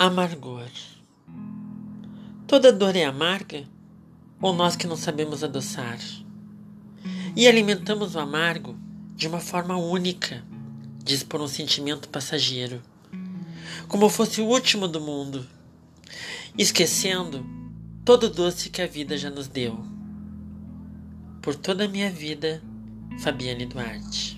Amargor. Toda dor é amarga ou nós que não sabemos adoçar? E alimentamos o amargo de uma forma única, diz por um sentimento passageiro, como fosse o último do mundo, esquecendo todo o doce que a vida já nos deu. Por toda a minha vida, Fabiane Duarte.